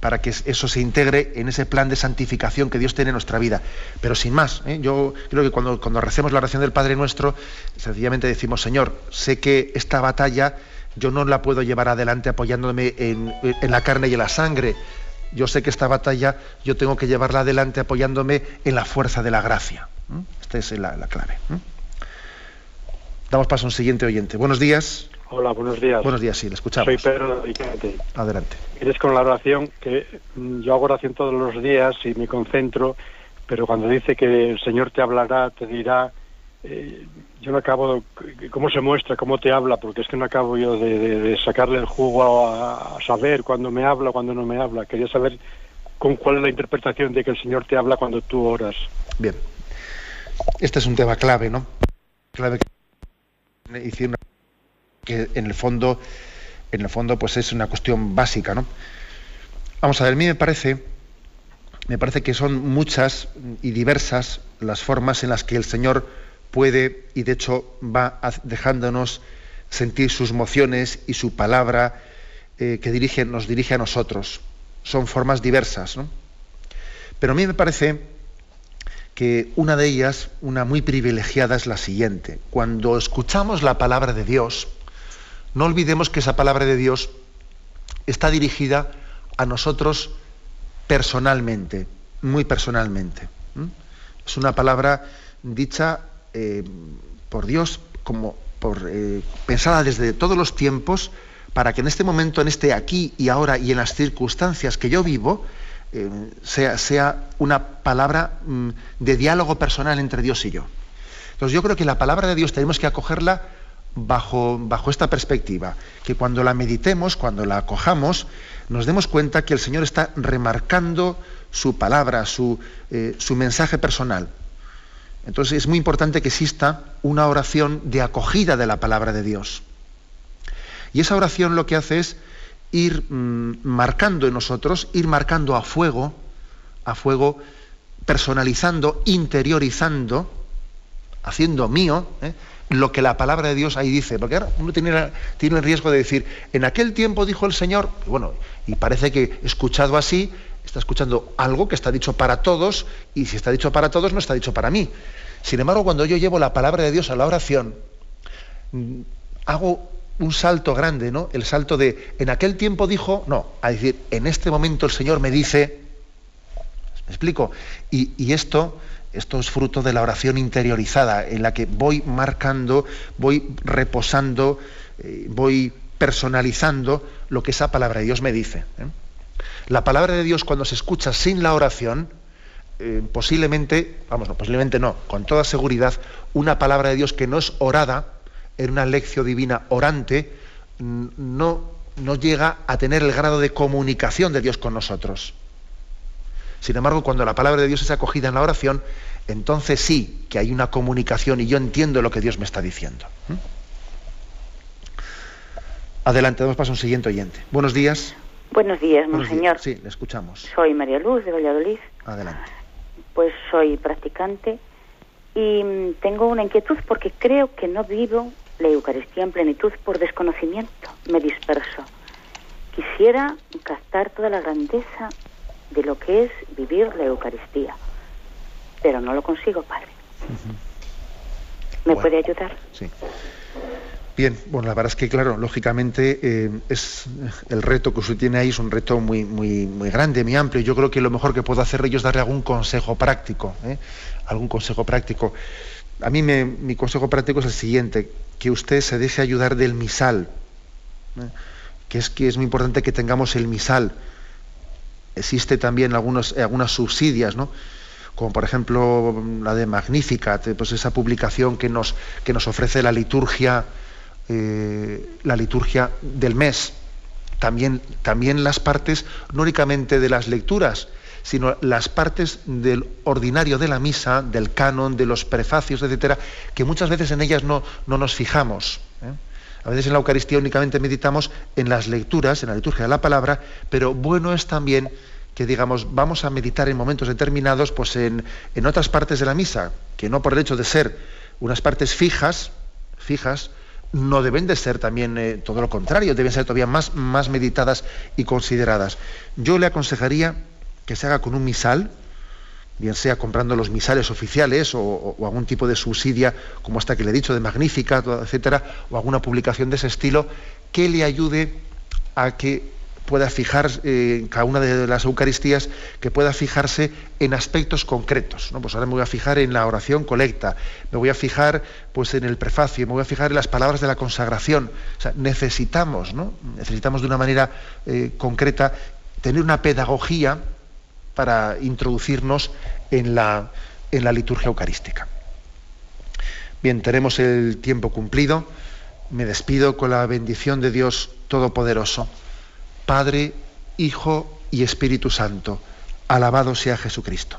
para que eso se integre en ese plan de santificación que Dios tiene en nuestra vida. Pero sin más, ¿eh? yo creo que cuando, recemos la oración del Padre Nuestro, sencillamente decimos, Señor, sé que esta batalla yo no la puedo llevar adelante apoyándome en la carne y en la sangre. Yo sé que esta batalla yo tengo que llevarla adelante apoyándome en la fuerza de la gracia. Esta es la, clave. Damos paso a un siguiente oyente. Buenos días. Hola, buenos días. Buenos días, sí, le escuchamos. Soy Pedro Adelante. Eres con la oración, que mm, yo hago oración todos los días y me concentro, pero cuando dice que el Señor te hablará, te dirá, eh, yo no acabo, ¿cómo se muestra? ¿Cómo te habla? Porque es que no acabo yo de, sacarle el jugo a, a, saber cuándo me habla, cuándo no me habla. Quería saber con cuál es la interpretación de que el Señor te habla cuando tú oras. Bien, este es un tema clave, ¿no? Clave que, en el fondo, en el fondo, pues es una cuestión básica, ¿no? Vamos a ver, a mí me parece, me parece que son muchas y diversas las formas en las que el Señor puede y de hecho va dejándonos sentir sus mociones y su palabra eh, que nos dirige a nosotros. Son formas diversas, ¿no? Pero a mí me parece que una de ellas, una muy privilegiada, es la siguiente. Cuando escuchamos la palabra de Dios, no olvidemos que esa palabra de Dios está dirigida a nosotros personalmente, muy personalmente. Es una palabra dicha eh, por Dios como por, eh, pensada desde todos los tiempos para que en este momento, en este aquí y ahora y en las circunstancias que yo vivo, eh, sea, sea, una palabra mm, de diálogo personal entre Dios y yo. Entonces yo creo que la palabra de Dios tenemos que acogerla bajo, bajo esta perspectiva, que cuando la meditemos, cuando la acojamos, nos demos cuenta que el Señor está remarcando su palabra, su, eh, su mensaje personal. Entonces es muy importante que exista una oración de acogida de la palabra de Dios. Y esa oración lo que hace es ir mm, marcando en nosotros, ir marcando a fuego, a fuego, personalizando, interiorizando, haciendo mío, ¿eh? lo que la palabra de Dios ahí dice. Porque ahora uno tiene, el riesgo de decir, en aquel tiempo dijo el Señor, bueno, y parece que escuchado así, está escuchando algo que está dicho para todos, y si está dicho para todos, no está dicho para mí. Sin embargo, cuando yo llevo la palabra de Dios a la oración, mm, hago un salto grande, ¿no? El salto de, en aquel tiempo dijo, no, a decir, en este momento el Señor me dice, ¿me explico? Y, esto, esto es fruto de la oración interiorizada, en la que voy marcando, voy reposando, eh, voy personalizando lo que esa palabra de Dios me dice. ¿eh? La palabra de Dios cuando se escucha sin la oración, eh, posiblemente, vamos, no, posiblemente no, con toda seguridad, una palabra de Dios que no es orada, en una lección divina orante, no, no llega a tener el grado de comunicación de Dios con nosotros. Sin embargo, cuando la palabra de Dios es acogida en la oración, entonces sí que hay una comunicación y yo entiendo lo que Dios me está diciendo. ¿Mm? Adelante, damos paso a un siguiente oyente. Buenos días. Buenos días, monseñor. Sí, le escuchamos. Soy María Luz de Valladolid. Adelante. Pues soy practicante y mm, tengo una inquietud porque creo que no vivo la Eucaristía en plenitud por desconocimiento, me disperso. Quisiera captar toda la grandeza de lo que es vivir la Eucaristía, pero no lo consigo, Padre. ¿Me puede ayudar? Sí. Bien, bueno, la verdad es que, claro, lógicamente eh, es el reto que usted tiene ahí es un reto muy, muy, muy grande, muy amplio. Yo creo que lo mejor que puedo hacer yo es darle algún consejo práctico, ¿eh? algún consejo práctico. A mí mi consejo práctico es el siguiente, que usted se deje ayudar del misal, ¿eh? que es que es muy importante que tengamos el misal. Existe también algunos, algunas subsidias, ¿no? como por ejemplo la de Magnificat, pues esa publicación que nos, que nos ofrece la liturgia eh, la liturgia del mes. También, también las partes, no únicamente de las lecturas, sino las partes del ordinario de la misa, del canon, de los prefacios, etcétera, que muchas veces en ellas no, no nos fijamos. ¿eh? A veces en la Eucaristía únicamente meditamos en las lecturas, en la liturgia de la palabra, pero bueno es también que digamos, vamos a meditar en momentos determinados, pues en, en otras partes de la misa, que no por el hecho de ser unas partes fijas, fijas, no deben de ser también eh, todo lo contrario, deben ser todavía más, más meditadas y consideradas. Yo le aconsejaría que se haga con un misal, bien sea comprando los misales oficiales o, algún tipo de subsidia como esta que le he dicho, de Magnífica, etcétera, o alguna publicación de ese estilo, que le ayude a que pueda fijar eh, en cada una de las Eucaristías, que pueda fijarse en aspectos concretos. ¿no? Pues ahora me voy a fijar en la oración colecta, me voy a fijar pues, en el prefacio, me voy a fijar en las palabras de la consagración. O sea, necesitamos, ¿no? necesitamos de una manera eh, concreta tener una pedagogía para introducirnos en la, en la liturgia eucarística. Bien, tenemos el tiempo cumplido. Me despido con la bendición de Dios Todopoderoso. Padre, Hijo y Espíritu Santo. Alabado sea Jesucristo.